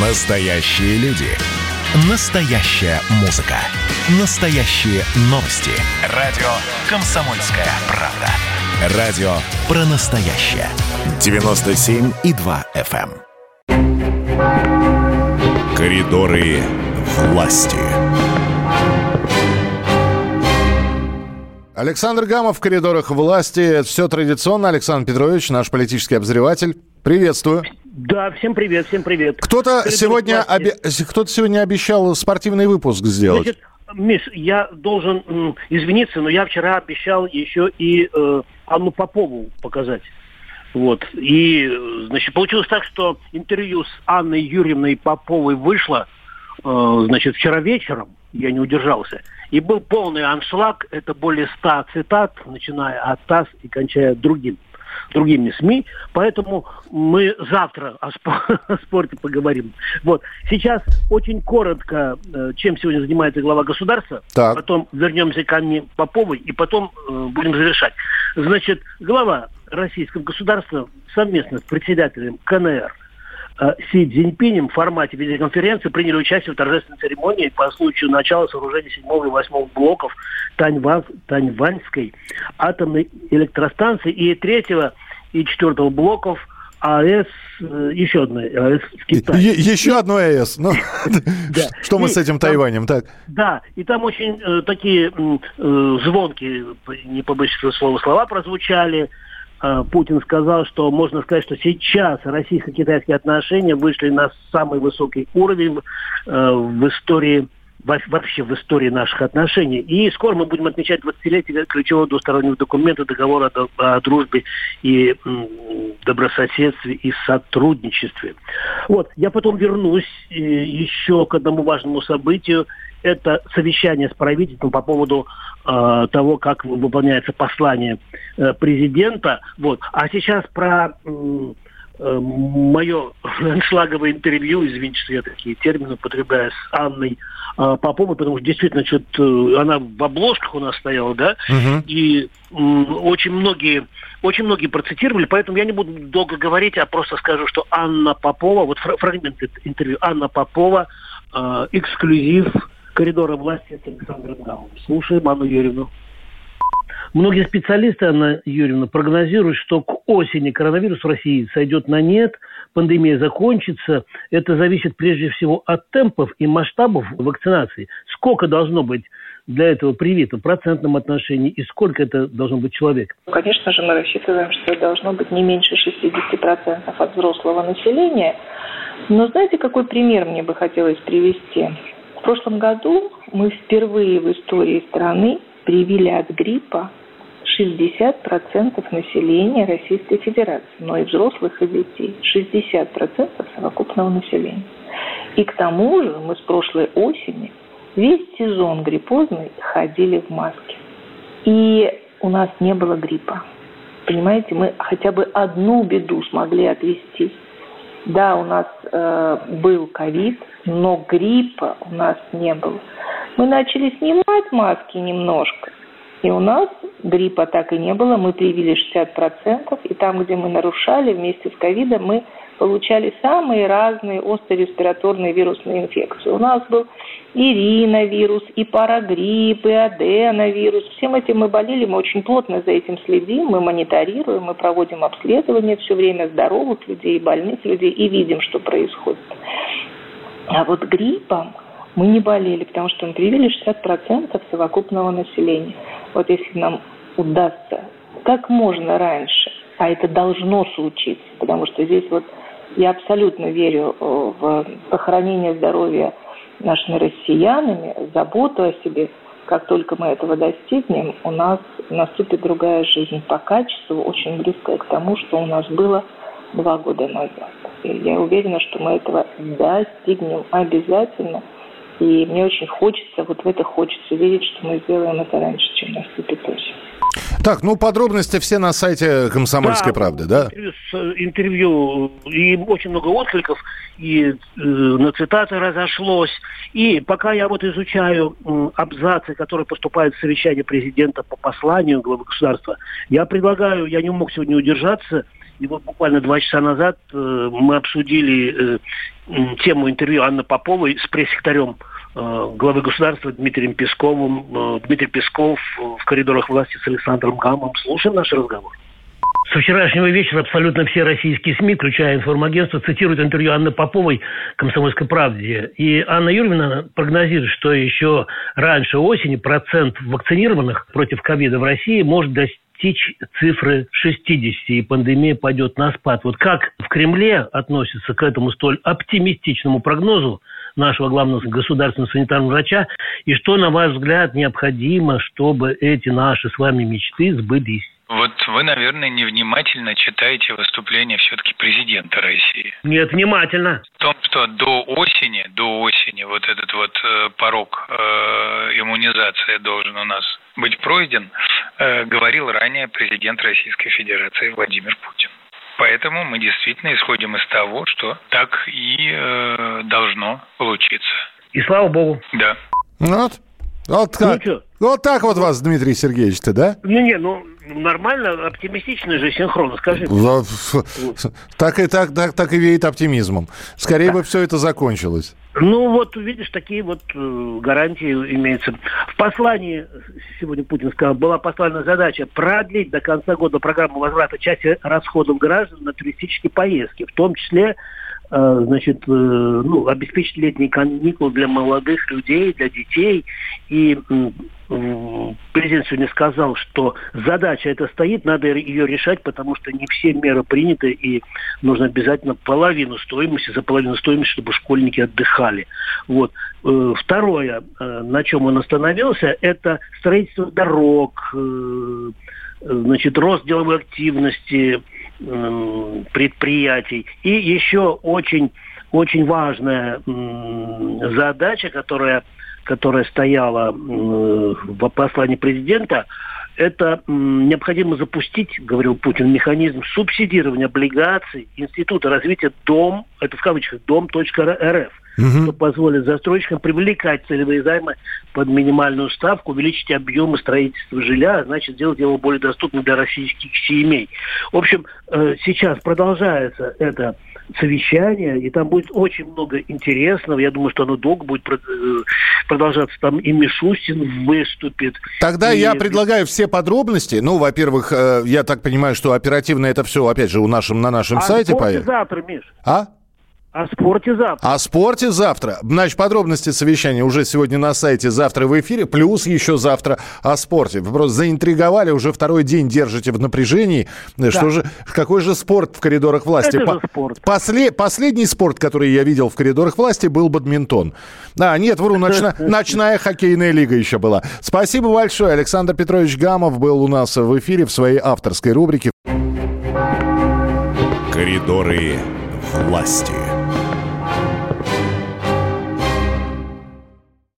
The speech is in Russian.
Настоящие люди. Настоящая музыка. Настоящие новости. Радио «Комсомольская правда». Радио про настоящее. 97,2 FM. эм. Коридоры власти. Александр Гамов в коридорах власти. Это все традиционно. Александр Петрович, наш политический обозреватель. Приветствую. Да, всем привет, всем привет. Кто-то сегодня, обе- кто-то сегодня обещал спортивный выпуск сделать. Значит, Миш, я должен м, извиниться, но я вчера обещал еще и э, Анну Попову показать. Вот. И, значит, получилось так, что интервью с Анной Юрьевной Поповой вышло, э, значит, вчера вечером, я не удержался. И был полный аншлаг, это более ста цитат, начиная от ТАСС и кончая другим другими СМИ, поэтому мы завтра о, спо- о спорте поговорим. Вот. Сейчас очень коротко, э, чем сегодня занимается глава государства, Так. потом вернемся к Анне Поповой и потом э, будем завершать. Значит, глава российского государства совместно с председателем КНР Си Цзиньпинем в формате видеоконференции приняли участие в торжественной церемонии по случаю начала сооружения 7 и 8 блоков Таньван, Таньваньской атомной электростанции и третьего и четвертого блоков АЭС, э, еще одной АЭС в Китае. Е- еще одно АЭС. Ну. Что мы с этим Тайванем? Так. Да, и там очень э, такие м, э, звонкие, не побоюсь слова, слова прозвучали. Э, Путин сказал, что можно сказать, что сейчас российско-китайские отношения вышли на самый высокий уровень э, в истории вообще в истории наших отношений. И скоро мы будем отмечать 20-летие ключевого двустороннего документа договора о, дружбе и м, добрососедстве и сотрудничестве. Вот, я потом вернусь э, еще к одному важному событию. Это совещание с правительством по поводу э, того, как выполняется послание э, президента. Вот. А сейчас про э, мое аншлаговое интервью, извините, что я такие термины употребляю, с Анной э, Поповой, потому что действительно что-то она в обложках у нас стояла, да, Мгм. и м, очень многие очень многие процитировали, поэтому я не буду долго говорить, а просто скажу, что Анна Попова, вот фра- фрагмент интервью, Анна Попова, э, эксклюзив коридора власти с Александром Гаумом. Слушаем Анну Юрьевну. Многие специалисты, Анна Юрьевна, прогнозируют, что к осени коронавирус в России сойдет на нет, пандемия закончится. Это зависит прежде всего от темпов и масштабов вакцинации. Сколько должно быть для этого привито в процентном отношении и сколько это должно быть человек? Конечно же, мы рассчитываем, что должно быть не меньше 60% от взрослого населения. Но знаете, какой пример мне бы хотелось привести? В прошлом году мы впервые в истории страны привили от гриппа 60% населения Российской Федерации, но и взрослых, и детей. 60% совокупного населения. И к тому же мы с прошлой осени весь сезон гриппозный ходили в маске. И у нас не было гриппа. Понимаете, мы хотя бы одну беду смогли отвести. Да, у нас э, был ковид, но гриппа у нас не было. Мы начали снимать маски немножко, и у нас гриппа так и не было. Мы привили 60%, и там, где мы нарушали вместе с ковидом, мы получали самые разные острореспираторные вирусные инфекции. У нас был и риновирус, и парагрипп, и аденовирус. Всем этим мы болели, мы очень плотно за этим следим, мы мониторируем, мы проводим обследования все время здоровых людей, больных людей и видим, что происходит. А вот гриппом мы не болели, потому что мы привили 60% совокупного населения. Вот если нам удастся как можно раньше, а это должно случиться, потому что здесь вот я абсолютно верю э, в сохранение здоровья нашими россиянами, заботу о себе. Как только мы этого достигнем, у нас наступит другая жизнь по качеству, очень близкая к тому, что у нас было два года назад. И я уверена, что мы этого достигнем обязательно. И мне очень хочется, вот в это хочется верить, что мы сделаем это раньше, чем наступит осень. Так, ну подробности все на сайте «Комсомольской правды», да? Интервью, и очень много откликов, и э, на цитаты разошлось. И пока я вот изучаю м, абзацы, которые поступают в совещание президента по посланию главы государства, я предлагаю, я не мог сегодня удержаться, И вот буквально два часа назад э, мы обсудили э, тему интервью Анны Поповой с пресс-секретарем э, главы государства Дмитрием Песковым. Э, Дмитрий Песков в коридорах власти с Александром Гамом. Слушаем наш разговор. Со вчерашнего вечера абсолютно все российские СМИ, включая информагентство, цитируют интервью Анны Поповой «Комсомольской правде». И Анна Юрьевна прогнозирует, что еще раньше осени процент вакцинированных против ковида в России может достичь цифры 60, и пандемия пойдет на спад. Вот как в Кремле относятся к этому столь оптимистичному прогнозу нашего главного государственного санитарного врача, и что, на ваш взгляд, необходимо, чтобы эти наши с вами мечты сбылись? Вот вы, наверное, невнимательно читаете выступление все-таки президента России. Нет, внимательно. В том, что до осени, до осени вот этот вот э, порог э, иммунизации должен у нас быть пройден, э, говорил ранее президент Российской Федерации Владимир Путин. Поэтому мы действительно исходим из того, что так и э, должно получиться. И слава богу. Да. Вот. Вот как. Ну, вот так вот вас, Дмитрий Сергеевич-то, да? Не-не, ну нормально, оптимистичный же синхрон, скажи. Так и так, так, так и веет оптимизмом. Скорее да. бы все это закончилось. Ну вот, видишь, такие вот э, гарантии имеются. В послании, сегодня Путин сказал, была поставлена задача продлить до конца года программу возврата части расходов граждан на туристические поездки, в том числе значит, э, ну, обеспечить летние каникулы для молодых людей, для детей. И президент сегодня сказал, что задача эта стоит, надо ее решать, потому что не все меры приняты, и нужно обязательно половину стоимости, за половину стоимости, чтобы школьники отдыхали. Вот. Э, второе, на чем он остановился, это строительство дорог, значит, рост деловой активности, предприятий. И еще очень, очень важная задача, которая, которая стояла в послании президента, это необходимо запустить, говорил Путин, механизм субсидирования облигаций Института развития Дом, это в кавычках, дом.рф угу. что позволит застройщикам привлекать целевые займы под минимальную ставку, увеличить объемы строительства жилья, а значит, сделать его более доступным для российских семей. В общем, э, сейчас продолжается это совещание, и там будет очень много интересного. Я думаю, что оно долго будет э, продолжаться. Там и Мишустин выступит. Тогда и... я предлагаю все подробности. Ну, во-первых, э, я так понимаю, что оперативно это все, опять же, у нашем, на нашем а сайте появится. завтра, Миш. А? О спорте завтра. О спорте завтра. Значит, подробности совещания уже сегодня на сайте, завтра в эфире, плюс еще завтра о спорте. Вы просто заинтриговали, уже второй день держите в напряжении. Да. Что же, какой же спорт в коридорах власти? Это же спорт. После, последний спорт, который я видел в коридорах власти, был бадминтон. А, нет, вру, ночна, ночная хоккейная лига еще была. Спасибо большое. Александр Петрович Гамов был у нас в эфире в своей авторской рубрике. Коридоры власти.